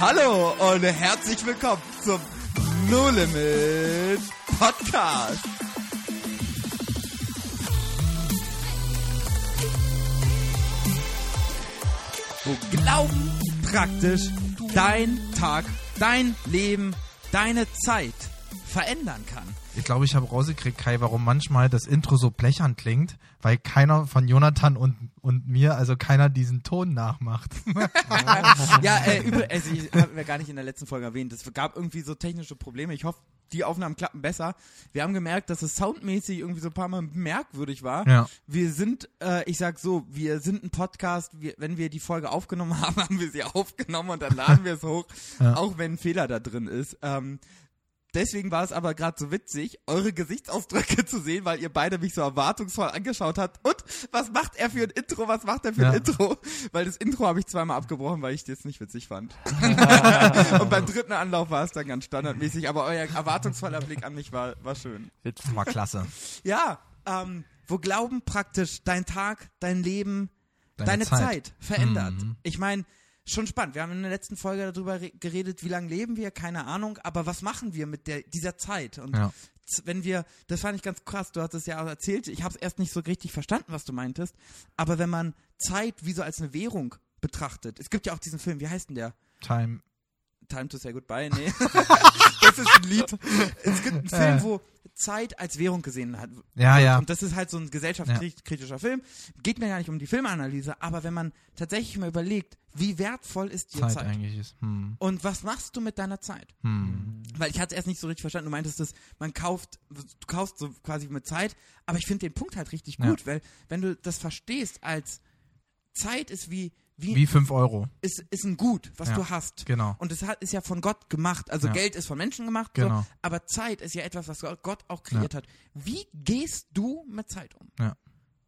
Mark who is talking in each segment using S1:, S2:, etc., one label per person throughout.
S1: Hallo und herzlich willkommen zum No Limit Podcast. Wo Glauben praktisch dein Tag, dein Leben, deine Zeit verändern kann.
S2: Ich glaube, ich habe rausgekriegt, Kai, warum manchmal das Intro so blechern klingt, weil keiner von Jonathan und, und mir, also keiner diesen Ton nachmacht.
S1: ja, äh, übel, also ich habe ja gar nicht in der letzten Folge erwähnt, es gab irgendwie so technische Probleme. Ich hoffe, die Aufnahmen klappen besser. Wir haben gemerkt, dass es soundmäßig irgendwie so ein paar Mal merkwürdig war.
S2: Ja.
S1: Wir sind, äh, ich sag so, wir sind ein Podcast, wir, wenn wir die Folge aufgenommen haben, haben wir sie aufgenommen und dann laden wir es hoch,
S2: Ja.
S1: auch wenn ein Fehler da drin ist. Ähm, Deswegen war es aber gerade so witzig, eure Gesichtsausdrücke zu sehen, weil ihr beide mich so erwartungsvoll angeschaut habt. Und was macht er für ein Intro? Was macht er für ein
S2: Ja.
S1: Intro? Weil das Intro habe ich zweimal abgebrochen, weil ich das nicht witzig fand. Und beim dritten Anlauf war es dann ganz standardmäßig, aber euer erwartungsvoller Blick an mich war, war schön.
S2: Das war klasse.
S1: Ja, ähm, wo Glauben praktisch dein Tag, dein Leben,
S2: Deine
S1: deine,
S2: Zeit.
S1: Zeit. verändert.
S2: Mhm.
S1: Ich meine, schon spannend. Wir haben in der letzten Folge darüber re- geredet, wie lange leben wir, keine Ahnung, aber was machen wir mit der, dieser Zeit? Und
S2: Ja.
S1: wenn wir, das fand ich ganz krass, du hast es ja erzählt, ich habe es erst nicht so richtig verstanden, was du meintest, aber wenn man Zeit wie so als eine Währung betrachtet, es gibt ja auch diesen Film, wie heißt denn der?
S2: Time.
S1: Time to say goodbye, nee. das ist ein Lied. Es gibt einen Film, wo Zeit als Währung gesehen hat.
S2: Ja, ja.
S1: Und das ist halt so ein gesellschaftskritischer Film. Geht mir gar nicht um die Filmanalyse, aber wenn man tatsächlich mal überlegt, wie wertvoll ist dir
S2: Zeit,
S1: Zeit?
S2: eigentlich ist. Hm.
S1: Und was machst du mit deiner Zeit?
S2: Hm.
S1: Weil ich hatte es erst nicht so richtig verstanden. Du meintest, dass man kauft, du kaufst so quasi mit Zeit, aber ich finde den Punkt halt richtig
S2: Ja.
S1: gut, weil wenn du das verstehst als Zeit ist wie, wie,
S2: Wie 5 Euro.
S1: ist, ist ein Gut, was
S2: Ja,
S1: du hast.
S2: genau.
S1: Und es hat, ist ja von Gott gemacht. Also
S2: Ja.
S1: Geld ist von Menschen gemacht,
S2: Genau.
S1: so, aber Zeit ist ja etwas, was Gott auch kreiert hat. Wie gehst du mit Zeit um?
S2: Ja.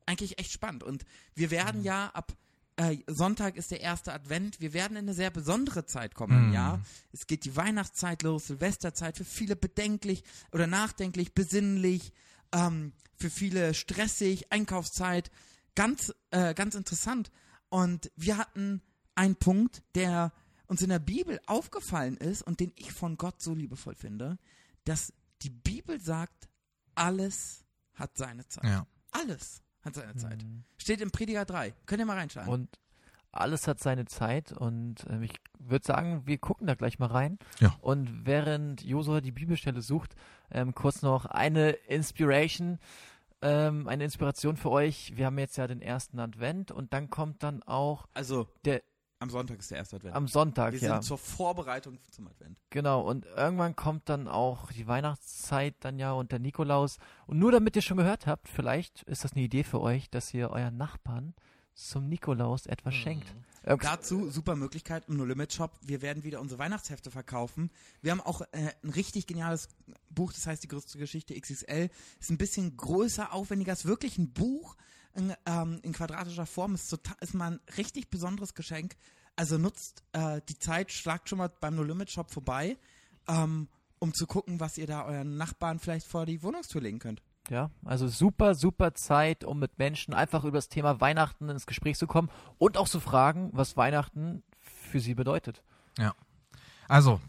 S1: Eigentlich echt spannend. Und wir werden ja ab äh, Sonntag ist der erste Advent. Wir werden in eine sehr besondere Zeit kommen im
S2: Mhm.
S1: Jahr. Es geht die Weihnachtszeit los, Silvesterzeit, für viele bedenklich oder nachdenklich, besinnlich, ähm, für viele stressig, Einkaufszeit. Ganz, äh, ganz interessant. Und wir hatten einen Punkt, der uns in der Bibel aufgefallen ist und den ich von Gott so liebevoll finde, dass die Bibel sagt, alles hat seine Zeit.
S2: Ja.
S1: Alles hat seine Zeit. Steht im Prediger 3. Könnt ihr mal reinschauen.
S3: Und alles hat seine Zeit und ähm, ich würde sagen, wir gucken da gleich mal rein.
S2: Ja.
S3: Und während Josua die Bibelstelle sucht, ähm, kurz noch eine Inspiration, ähm, eine Inspiration für euch. Wir haben jetzt ja den ersten Advent und dann kommt dann auch
S1: also,
S3: der
S1: am Sonntag ist der erste Advent.
S3: am Sonntag,
S1: Wir
S3: ja.
S1: sind zur Vorbereitung zum Advent.
S3: Genau, und irgendwann kommt dann auch die Weihnachtszeit dann ja und der Nikolaus. Und nur damit ihr schon gehört habt, vielleicht ist das eine Idee für euch, dass ihr euren Nachbarn zum Nikolaus etwas schenkt. Ähm,
S1: Dazu super Möglichkeit im No Limit Shop. Wir werden wieder unsere Weihnachtshefte verkaufen. Wir haben auch äh, ein richtig geniales Buch, das heißt die größte Geschichte XXL. Ist ein bisschen größer, aufwendiger, ist wirklich ein Buch in, ähm, in quadratischer Form. Ist, total, ist mal ein richtig besonderes Geschenk. Also nutzt äh, die Zeit, schlagt schon mal beim No Limit Shop vorbei, ähm, um zu gucken, was ihr da euren Nachbarn vielleicht vor die Wohnungstür legen könnt.
S3: Ja, also super, super Zeit, um mit Menschen einfach über das Thema Weihnachten ins Gespräch zu kommen und auch zu fragen, was Weihnachten für sie bedeutet.
S2: Ja. Also,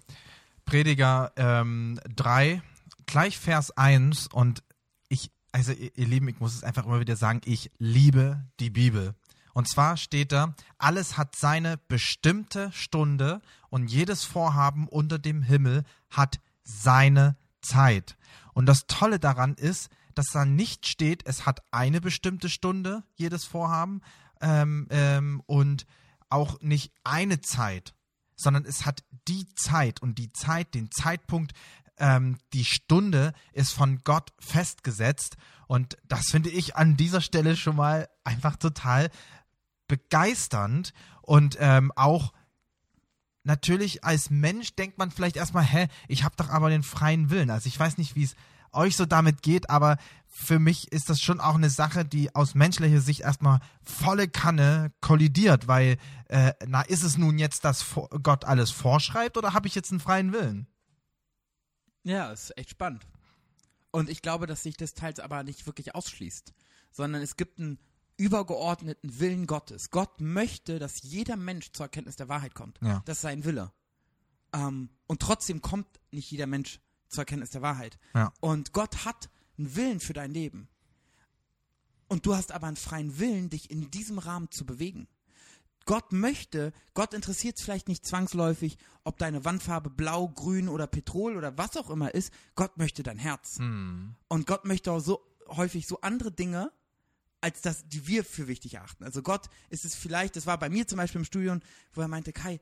S2: Prediger ähm, 3, gleich Vers 1 und ich, also ihr Lieben, ich muss es einfach immer wieder sagen, ich liebe die Bibel. Und zwar steht da, alles hat seine bestimmte Stunde und jedes Vorhaben unter dem Himmel hat seine Zeit. Und das Tolle daran ist, dass da nicht steht, es hat eine bestimmte Stunde, jedes Vorhaben, ähm, ähm, und auch nicht eine Zeit, sondern es hat die Zeit und die Zeit, den Zeitpunkt, ähm, die Stunde ist von Gott festgesetzt und das finde ich an dieser Stelle schon mal einfach total begeisternd und ähm, auch natürlich als Mensch denkt man vielleicht erstmal, hä, ich habe doch aber den freien Willen. Also ich weiß nicht, wie es euch so damit geht, aber für mich ist das schon auch eine Sache, die aus menschlicher Sicht erstmal volle Kanne kollidiert, weil, äh, na, ist es nun jetzt, dass Gott alles vorschreibt oder habe ich jetzt einen freien Willen?
S1: Ja, ist echt spannend. Und ich glaube, dass sich das teils aber nicht wirklich ausschließt, sondern es gibt einen übergeordneten Willen Gottes. Gott möchte, dass jeder Mensch zur Erkenntnis der Wahrheit kommt.
S2: Ja.
S1: Das ist sein Wille. Ähm, und trotzdem kommt nicht jeder Mensch zur Erkenntnis der Wahrheit.
S2: Ja.
S1: Und Gott hat einen Willen für dein Leben. Und du hast aber einen freien Willen, dich in diesem Rahmen zu bewegen. Gott möchte, Gott interessiert es vielleicht nicht zwangsläufig, ob deine Wandfarbe blau, grün oder Petrol oder was auch immer ist. Gott möchte dein Herz.
S2: Hm.
S1: Und Gott möchte auch so häufig so andere Dinge, als das, die wir für wichtig erachten. Also Gott ist es vielleicht, das war bei mir zum Beispiel im Studium, wo er meinte, Kai,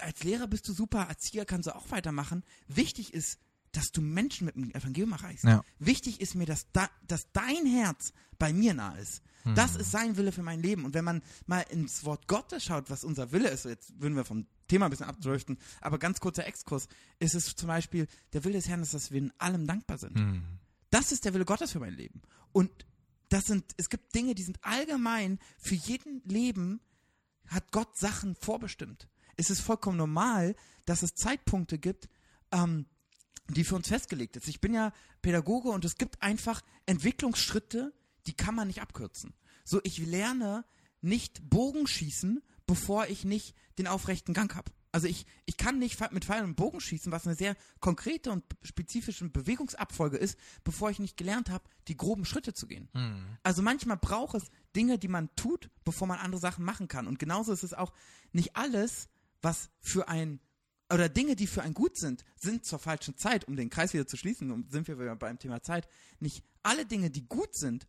S1: als Lehrer bist du super, als Erzieher kannst du auch weitermachen. Wichtig ist, dass du Menschen mit dem Evangelium erreichst.
S2: Ja.
S1: Wichtig ist mir, dass, da, dass dein Herz bei mir nah ist. Das ist sein Wille für mein Leben. Und wenn man mal ins Wort Gottes schaut, was unser Wille ist, jetzt würden wir vom Thema ein bisschen abdriften, aber ganz kurzer Exkurs, ist es zum Beispiel, der Wille des Herrn ist, dass wir in allem dankbar sind.
S2: Hm.
S1: Das ist der Wille Gottes für mein Leben. Und das sind, es gibt Dinge, die sind allgemein für jeden Leben hat Gott Sachen vorbestimmt. Es ist vollkommen normal, dass es Zeitpunkte gibt, ähm, die für uns festgelegt sind. Ich bin ja Pädagoge und es gibt einfach Entwicklungsschritte, die kann man nicht abkürzen. So, ich lerne nicht Bogenschießen, bevor ich nicht den aufrechten Gang habe. Also ich, ich kann nicht mit Pfeil und Bogen schießen, was eine sehr konkrete und spezifische Bewegungsabfolge ist, bevor ich nicht gelernt habe, die groben Schritte zu gehen. Also manchmal braucht es Dinge, die man tut, bevor man andere Sachen machen kann. Und genauso ist es auch nicht alles, was für ein oder Dinge, die für ein gut sind, sind zur falschen Zeit, um den Kreis wieder zu schließen, um, sind wir wieder beim Thema Zeit. Nicht alle Dinge, die gut sind,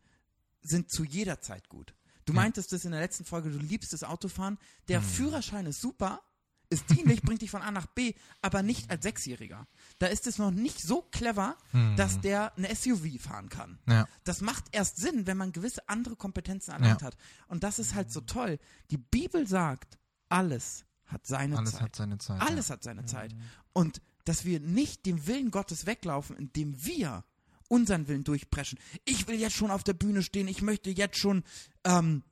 S1: sind zu jeder Zeit gut. Du meintest das in der letzten Folge, du liebst das Autofahren. Der Führerschein ist super, ist dienlich, bringt dich von A nach B, aber nicht als Sechsjähriger. Da ist es noch nicht so clever, dass der eine SUV fahren kann.
S2: Ja.
S1: Das macht erst Sinn, wenn man gewisse andere Kompetenzen erlernt
S2: Ja.
S1: hat. Und das ist halt so toll. Die Bibel sagt, alles hat seine
S2: Alles
S1: Zeit.
S2: hat seine Zeit.
S1: Alles hat seine Zeit. Und dass wir nicht dem Willen Gottes weglaufen, indem wir unseren Willen durchpreschen. Ich will jetzt schon auf der Bühne stehen, ich möchte jetzt schon ähm,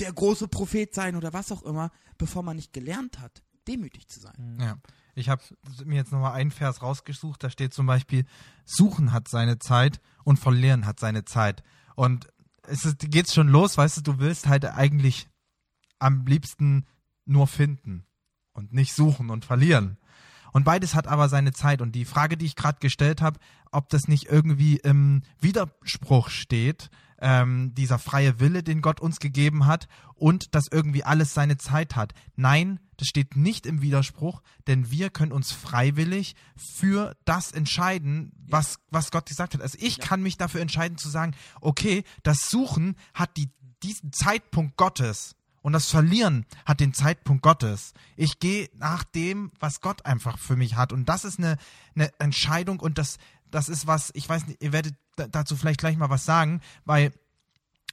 S1: der große Prophet sein oder was auch immer, bevor man nicht gelernt hat, demütig zu sein.
S2: Ja. Ich habe mir jetzt nochmal einen Vers rausgesucht, da steht zum Beispiel, Suchen hat seine Zeit und Verlieren hat seine Zeit. Und es ist, geht's schon los, weißt du, du willst halt eigentlich am liebsten nur finden und nicht suchen und verlieren. Und beides hat aber seine Zeit. Und die Frage, die ich gerade gestellt habe, ob das nicht irgendwie im Widerspruch steht, ähm, dieser freie Wille, den Gott uns gegeben hat, und dass irgendwie alles seine Zeit hat. Nein, das steht nicht im Widerspruch, denn wir können uns freiwillig für das entscheiden, was, was Gott gesagt hat. Also ich kann mich dafür entscheiden zu sagen, okay, das Suchen hat die, diesen Zeitpunkt Gottes. Und das Verlieren hat den Zeitpunkt Gottes. Ich gehe nach dem, was Gott einfach für mich hat. Und das ist eine, eine Entscheidung und das, das ist was, ich weiß nicht, ihr werdet da- dazu vielleicht gleich mal was sagen, weil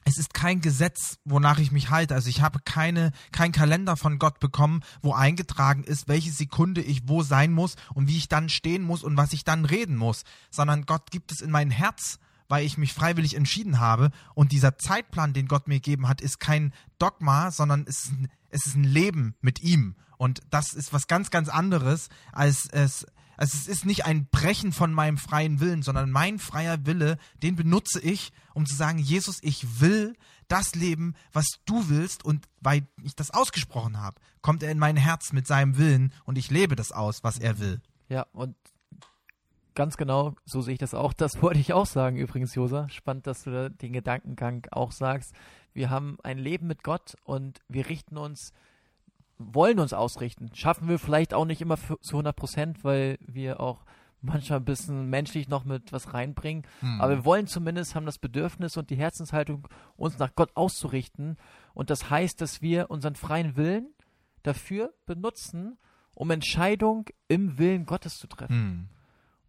S2: es ist kein Gesetz, wonach ich mich halte. Also ich habe keine, kein Kalender von Gott bekommen, wo eingetragen ist, welche Sekunde ich wo sein muss und wie ich dann stehen muss und was ich dann reden muss, sondern Gott gibt es in mein Herz, weil ich mich freiwillig entschieden habe. Und dieser Zeitplan, den Gott mir gegeben hat, ist kein Dogma, sondern es ist ein, es ist ein Leben mit ihm. Und das ist was ganz, ganz anderes, als es, also es ist nicht ein Brechen von meinem freien Willen, sondern mein freier Wille, den benutze ich, um zu sagen, Jesus, ich will das leben, was du willst. Und weil ich das ausgesprochen habe, kommt er in mein Herz mit seinem Willen und ich lebe das aus, was er will.
S3: Ja, und ganz genau, so sehe ich das auch. Das wollte ich auch sagen übrigens, Josa. Spannend, dass du da den Gedankengang auch sagst. Wir haben ein Leben mit Gott und wir richten uns, wollen uns ausrichten. Schaffen wir vielleicht auch nicht immer für, zu 100 Prozent, weil wir auch manchmal ein bisschen menschlich noch mit was reinbringen. Aber wir wollen zumindest, haben das Bedürfnis und die Herzenshaltung, uns nach Gott auszurichten. Und das heißt, dass wir unseren freien Willen dafür benutzen, um Entscheidung im Willen Gottes zu treffen.
S2: Hm.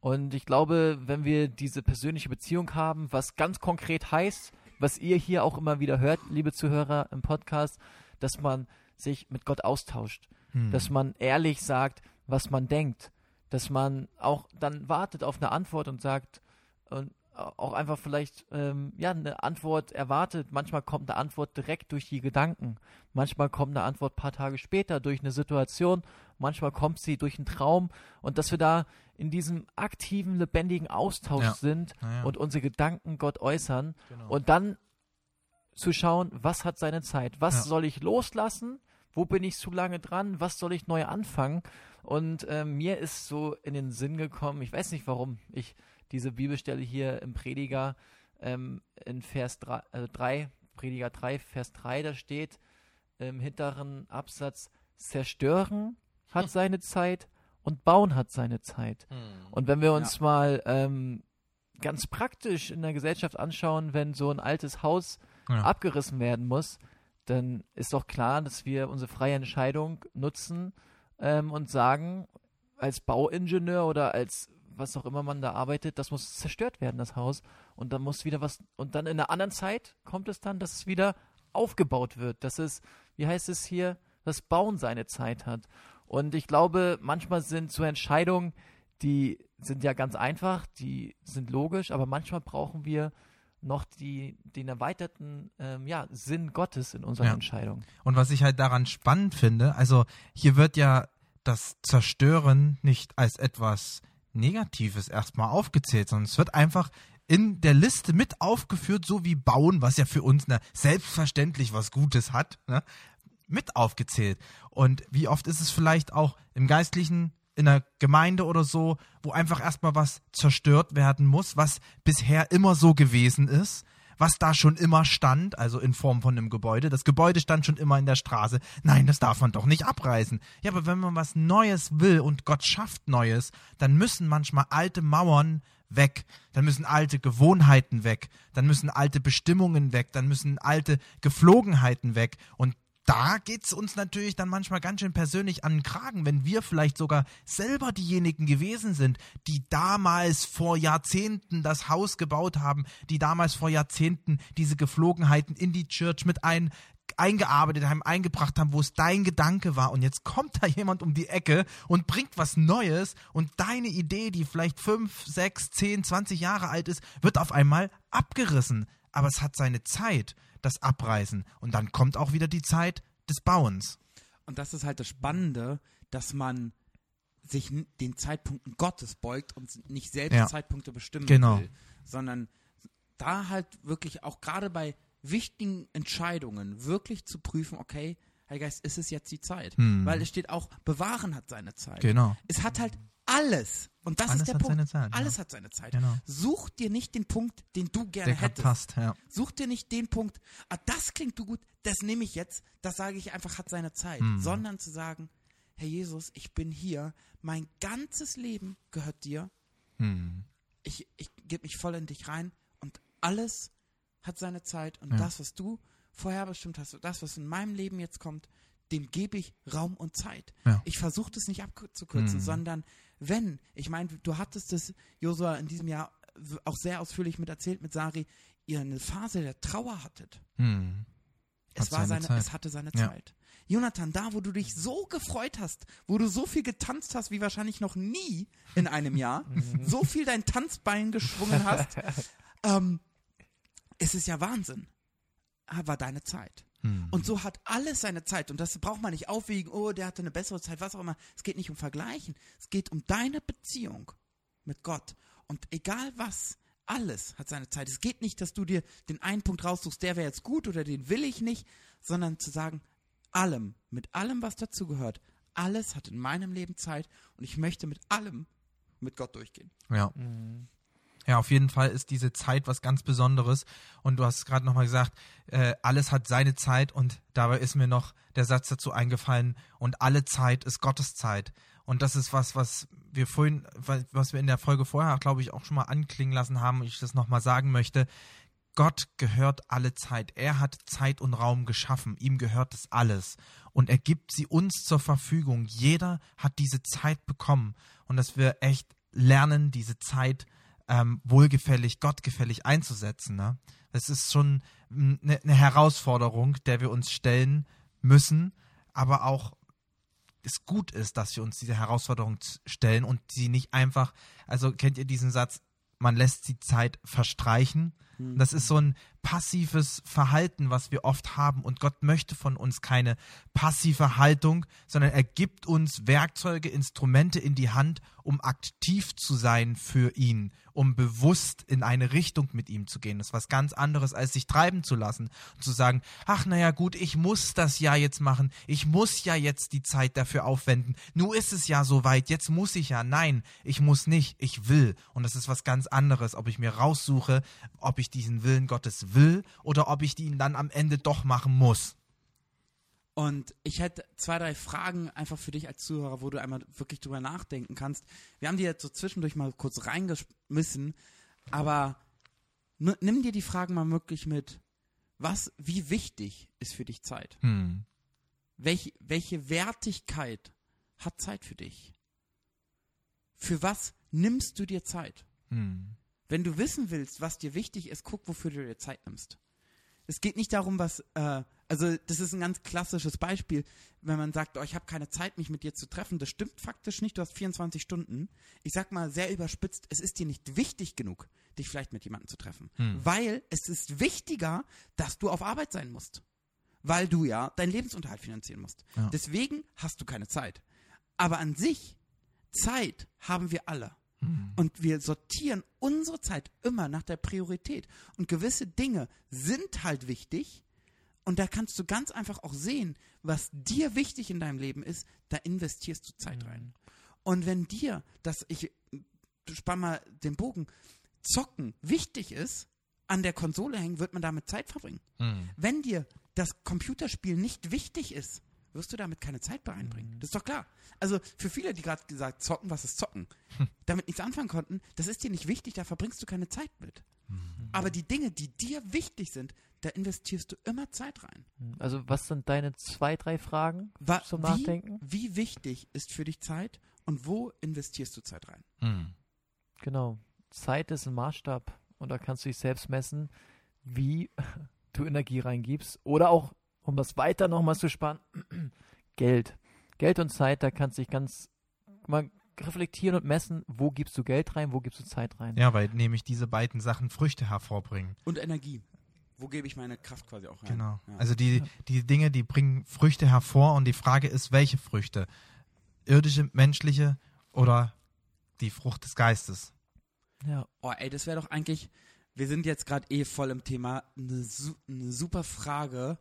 S3: Und ich glaube, wenn wir diese persönliche Beziehung haben, was ganz konkret heißt, was ihr hier auch immer wieder hört, liebe Zuhörer im Podcast, dass man sich mit Gott austauscht,
S2: Hm.
S3: dass man ehrlich sagt, was man denkt, dass man auch dann wartet auf eine Antwort und sagt und auch einfach vielleicht ähm, ja eine Antwort erwartet. Manchmal kommt eine Antwort direkt durch die Gedanken, manchmal kommt eine Antwort paar Tage später durch eine Situation, manchmal kommt sie durch einen Traum und dass wir da in diesem aktiven, lebendigen Austausch
S2: Ja.
S3: sind
S2: Ja, ja.
S3: und unsere Gedanken Gott äußern
S2: Genau.
S3: und dann zu schauen, was hat seine Zeit, was soll ich loslassen, wo bin ich zu lange dran, was soll ich neu anfangen? Und äh, mir ist so in den Sinn gekommen, ich weiß nicht warum, ich diese Bibelstelle hier im Prediger ähm, in Vers 3, äh, 3, Prediger 3, Vers 3, da steht im hinteren Absatz, zerstören hat
S1: Hm.
S3: seine Zeit und bauen hat seine Zeit. Und wenn wir uns mal ähm, ganz praktisch in der Gesellschaft anschauen, wenn so ein altes Haus
S2: Ja.
S3: abgerissen werden muss, dann ist doch klar, dass wir unsere freie Entscheidung nutzen ähm, und sagen, als Bauingenieur oder als was auch immer man da arbeitet, das muss zerstört werden, das Haus. Und dann muss wieder was, und dann in einer anderen Zeit kommt es dann, dass es wieder aufgebaut wird, dass es, wie heißt es hier, das Bauen seine Zeit hat. Und ich glaube, manchmal sind so Entscheidungen, die sind ja ganz einfach, die sind logisch, aber manchmal brauchen wir noch die, den erweiterten ähm, ja, Sinn Gottes in unseren
S2: Ja.
S3: Entscheidungen.
S2: Und was ich halt daran spannend finde, also hier wird ja das Zerstören nicht als etwas Negatives erstmal aufgezählt, sondern es wird einfach in der Liste mit aufgeführt, so wie Bauen, was ja für uns ne, selbstverständlich was Gutes hat, ne, mit aufgezählt. Und wie oft ist es vielleicht auch im Geistlichen, in der Gemeinde oder so, wo einfach erstmal was zerstört werden muss, was bisher immer so gewesen ist, was da schon immer stand, also in Form von einem Gebäude. Das Gebäude stand schon immer in der Straße. Nein, das darf man doch nicht abreißen. Ja, aber wenn man was Neues will und Gott schafft Neues, dann müssen manchmal alte Mauern weg. Dann müssen alte Gewohnheiten weg. Dann müssen alte Bestimmungen weg. Dann müssen alte Geflogenheiten weg. Und da geht's uns natürlich dann manchmal ganz schön persönlich an den Kragen, wenn wir vielleicht sogar selber diejenigen gewesen sind, die damals vor Jahrzehnten das Haus gebaut haben, die damals vor Jahrzehnten diese Geflogenheiten in die Church mit ein eingearbeitet haben, eingebracht haben, wo es dein Gedanke war und jetzt kommt da jemand um die Ecke und bringt was Neues und deine Idee, die vielleicht fünf, sechs, zehn, zwanzig Jahre alt ist, wird auf einmal abgerissen. Aber es hat seine Zeit, das Abreißen. Und dann kommt auch wieder die Zeit des Bauens.
S1: Und das ist halt das Spannende, dass man sich den Zeitpunkten Gottes beugt und nicht selbst
S2: Ja.
S1: Zeitpunkte bestimmen
S2: Genau.
S1: will, sondern da halt wirklich auch gerade bei wichtigen Entscheidungen wirklich zu prüfen, okay, Heiliger Geist, ist es jetzt die Zeit?
S2: Hm.
S1: Weil es steht auch, bewahren hat seine Zeit.
S2: Genau.
S1: Es hat halt alles. Und das
S2: Alles
S1: ist der
S2: hat
S1: Punkt.
S2: seine Zeit,
S1: alles
S2: ja.
S1: hat seine Zeit.
S2: Genau.
S1: Such dir nicht den Punkt, den du gerne
S2: Der
S1: hättest.
S2: passt, ja.
S1: Such dir nicht den Punkt, ah, das klingt du gut, das nehme ich jetzt, das sage ich einfach, hat seine Zeit.
S2: Hm.
S1: Sondern zu sagen, Herr Jesus, ich bin hier, mein ganzes Leben gehört dir,
S2: Hm.
S1: ich, ich gebe mich voll in dich rein und alles hat seine Zeit und
S2: Ja.
S1: das, was du vorher bestimmt hast, das, was in meinem Leben jetzt kommt, dem gebe ich Raum und Zeit.
S2: Ja.
S1: Ich versuche das nicht abzukürzen,
S2: Mhm.
S1: sondern wenn, ich meine, du hattest es, Josua, in diesem Jahr auch sehr ausführlich mit erzählt mit Sari, ihr eine Phase der Trauer hattet.
S2: Hm.
S1: Es
S2: Hat
S1: war
S2: seine
S1: seine,
S2: Zeit.
S1: es hatte seine
S2: Ja.
S1: Zeit. Jonathan, da, wo du dich so gefreut hast, wo du so viel getanzt hast, wie wahrscheinlich noch nie in einem Jahr, so viel dein Tanzbein geschwungen hast, ähm, es ist ja Wahnsinn. Ah, War deine Zeit.
S2: Hm.
S1: Und so hat alles seine Zeit. Und das braucht man nicht aufwiegen, oh, der hatte eine bessere Zeit, was auch immer. Es geht nicht um Vergleichen. Es geht um deine Beziehung mit Gott. Und egal was, alles hat seine Zeit. Es geht nicht, dass du dir den einen Punkt raussuchst, der wäre jetzt gut oder den will ich nicht, sondern zu sagen, allem, mit allem, was dazugehört, alles hat in meinem Leben Zeit und ich möchte mit allem mit Gott durchgehen.
S2: Ja. Ja, auf jeden Fall ist diese Zeit was ganz Besonderes. Und du hast gerade nochmal gesagt, äh, alles hat seine Zeit und dabei ist mir noch der Satz dazu eingefallen, und alle Zeit ist Gottes Zeit. Und das ist was, was wir vorhin, was wir in der Folge vorher, glaube ich, auch schon mal anklingen lassen haben und ich das nochmal sagen möchte. Gott gehört alle Zeit. Er hat Zeit und Raum geschaffen. Ihm gehört das alles. Und er gibt sie uns zur Verfügung. Jeder hat diese Zeit bekommen. Und dass wir echt lernen, diese Zeit ähm, wohlgefällig, gottgefällig einzusetzen. Ne? Das ist schon eine ne Herausforderung, der wir uns stellen müssen, aber auch es gut ist, dass wir uns diese Herausforderung stellen und sie nicht einfach, also kennt ihr diesen Satz, man lässt die Zeit verstreichen, Das ist so ein passives Verhalten, was wir oft haben. Und Gott möchte von uns keine passive Haltung, sondern er gibt uns Werkzeuge, Instrumente in die Hand, um aktiv zu sein für ihn, um bewusst in eine Richtung mit ihm zu gehen. Das ist was ganz anderes, als sich treiben zu lassen und zu sagen, ach naja gut, ich muss das ja jetzt machen, ich muss ja jetzt die Zeit dafür aufwenden, nun ist es ja soweit, jetzt muss ich ja. Nein, ich muss nicht, ich will. Und das ist was ganz anderes, ob ich mir raussuche, ob ich diesen Willen Gottes will oder ob ich ihn dann am Ende doch machen muss.
S1: Und ich hätte zwei, drei Fragen einfach für dich als Zuhörer, wo du einmal wirklich drüber nachdenken kannst. Wir haben die jetzt so zwischendurch mal kurz reingeschmissen, aber nimm dir die Fragen mal wirklich mit. Was, wie wichtig ist für dich Zeit?
S2: Hm.
S1: Welche, welche Wertigkeit hat Zeit für dich? Für was nimmst du dir Zeit?
S2: Hm.
S1: Wenn du wissen willst, was dir wichtig ist, guck, wofür du dir Zeit nimmst. Es geht nicht darum, was, äh, also das ist ein ganz klassisches Beispiel, wenn man sagt, oh, ich habe keine Zeit, mich mit dir zu treffen. Das stimmt faktisch nicht, du hast 24 Stunden. Ich sag mal sehr überspitzt, es ist dir nicht wichtig genug, dich vielleicht mit jemandem zu treffen. Weil es ist wichtiger, dass du auf Arbeit sein musst. Weil du ja deinen Lebensunterhalt finanzieren musst.
S2: Ja.
S1: Deswegen hast du keine Zeit. Aber an sich, Zeit haben wir alle. Und wir sortieren unsere Zeit immer nach der Priorität. Und gewisse Dinge sind halt wichtig. Und da kannst du ganz einfach auch sehen, was dir wichtig in deinem Leben ist, da investierst du Zeit rein. Und wenn dir das, ich spann mal den Bogen, Zocken wichtig ist, an der Konsole hängen, wird man damit Zeit verbringen.
S2: Hm.
S1: Wenn dir das Computerspiel nicht wichtig ist, wirst du damit keine Zeit mehr einbringen. Das ist doch klar. Also für viele, die gerade gesagt zocken, was ist zocken, damit nichts anfangen konnten, das ist dir nicht wichtig, da verbringst du keine Zeit mit. Aber die Dinge, die dir wichtig sind, da investierst du immer Zeit rein.
S3: Also was sind deine zwei, drei Fragen
S1: Wa
S3: zum
S1: wie,
S3: Nachdenken?
S1: wie wichtig ist für dich Zeit und wo investierst du Zeit rein?
S2: Hm.
S3: Genau. Zeit ist ein Maßstab und da kannst du dich selbst messen, wie du Energie reingibst. Oder auch, um das weiter nochmal zu sparen, Geld. Geld und Zeit, da kannst du dich ganz mal reflektieren und messen, wo gibst du Geld rein, wo gibst du Zeit rein.
S2: Ja, weil nämlich diese beiden Sachen Früchte hervorbringen.
S1: Und Energie. Wo gebe ich meine Kraft quasi auch rein?
S2: Genau.
S1: Ja.
S2: Also die, die Dinge, die bringen Früchte hervor und die Frage ist, welche Früchte? Irdische, menschliche oder die Frucht des Geistes?
S3: Ja.
S1: Oh, ey, das wäre doch eigentlich, wir sind jetzt gerade eh voll im Thema, eine, su eine super Frage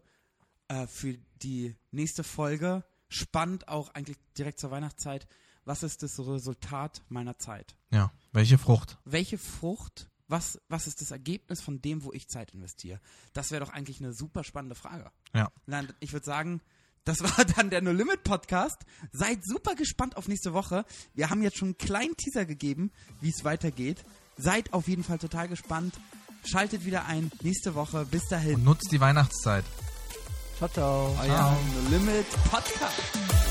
S1: äh, für die nächste Folge. Spannend auch eigentlich direkt zur Weihnachtszeit. Was ist das Resultat meiner Zeit?
S2: Ja. Welche Frucht?
S1: Welche Frucht, was, was ist das Ergebnis von dem, wo ich Zeit investiere? Das wäre doch eigentlich eine super spannende Frage.
S2: Ja.
S1: Na, ich würde sagen, das war dann der No Limit Podcast. Seid super gespannt auf nächste Woche. Wir haben jetzt schon einen kleinen Teaser gegeben, wie es weitergeht. Seid auf jeden Fall total gespannt. Schaltet wieder ein nächste Woche. Bis dahin.
S2: Und nutzt die Weihnachtszeit.
S3: Ciao, ciao.
S1: Euer No Limit Podcast.